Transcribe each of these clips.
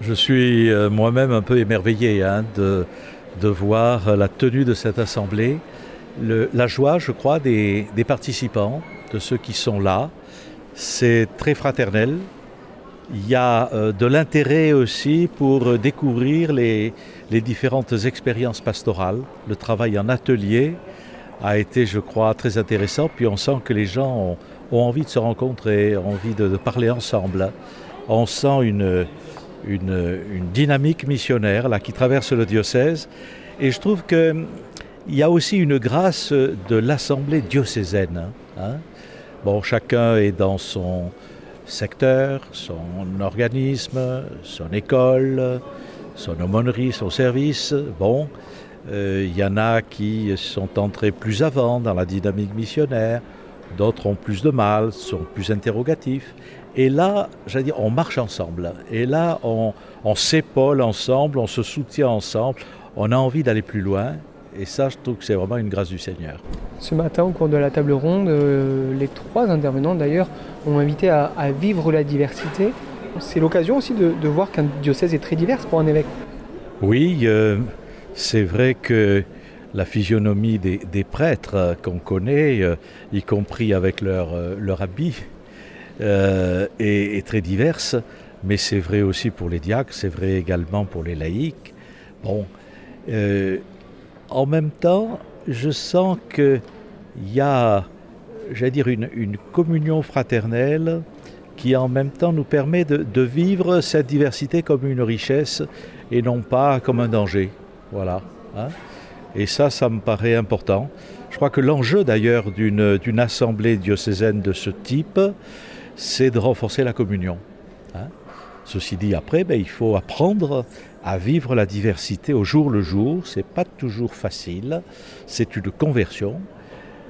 Je suis euh, moi-même un peu émerveillé hein, de, voir la tenue de cette assemblée, la joie, je crois, des, participants, de ceux qui sont là. C'est très fraternel. Il y a euh, de l'intérêt aussi pour découvrir les, différentes expériences pastorales. Le travail en atelier a été, je crois, très intéressant. Puis on sent que les gens ont, envie de se rencontrer, ont envie de, de parler ensemble. On sent une une, dynamique missionnaire là, qui traverse le diocèse. Et je trouve qu'il y a aussi une grâce de l'Assemblée diocésaine. Hein. Bon, chacun est dans son secteur, son organisme, son école, son aumônerie, son service. Bon, euh, il y en a qui sont entrés plus avant dans la dynamique missionnaire, d'autres ont plus de mal, sont plus interrogatifs. Et là, j'allais dire, on marche ensemble. Et là, on, on s'épaule ensemble, on se soutient ensemble, on a envie d'aller plus loin. Et ça, je trouve que c'est vraiment une grâce du Seigneur. Ce matin, au cours de la table ronde, euh, les trois intervenants d'ailleurs ont invité à, à, vivre la diversité. C'est l'occasion aussi de, de voir qu'un diocèse est très divers pour un évêque. Oui, euh, c'est vrai que la physionomie des, prêtres qu'on connaît, euh, y compris avec leur, leur habit, euh, est, très diverse, mais c'est vrai aussi pour les diacres, c'est vrai également pour les laïcs. Euh, en même temps, je sens qu'il y a, une, communion fraternelle qui en même temps nous permet de, de vivre cette diversité comme une richesse et non pas comme un danger. Voilà. Hein et ça, ça me paraît important. Je crois que l'enjeu d'ailleurs d'une assemblée diocésaine de ce type, c'est de renforcer la communion. Hein Ceci dit, après, ben, il faut apprendre à vivre la diversité au jour le jour. Ce n'est pas toujours facile, c'est une conversion.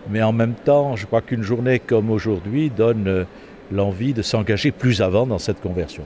Mais en même temps, je crois qu'une journée comme aujourd'hui donne l'envie de s'engager plus avant dans cette conversion.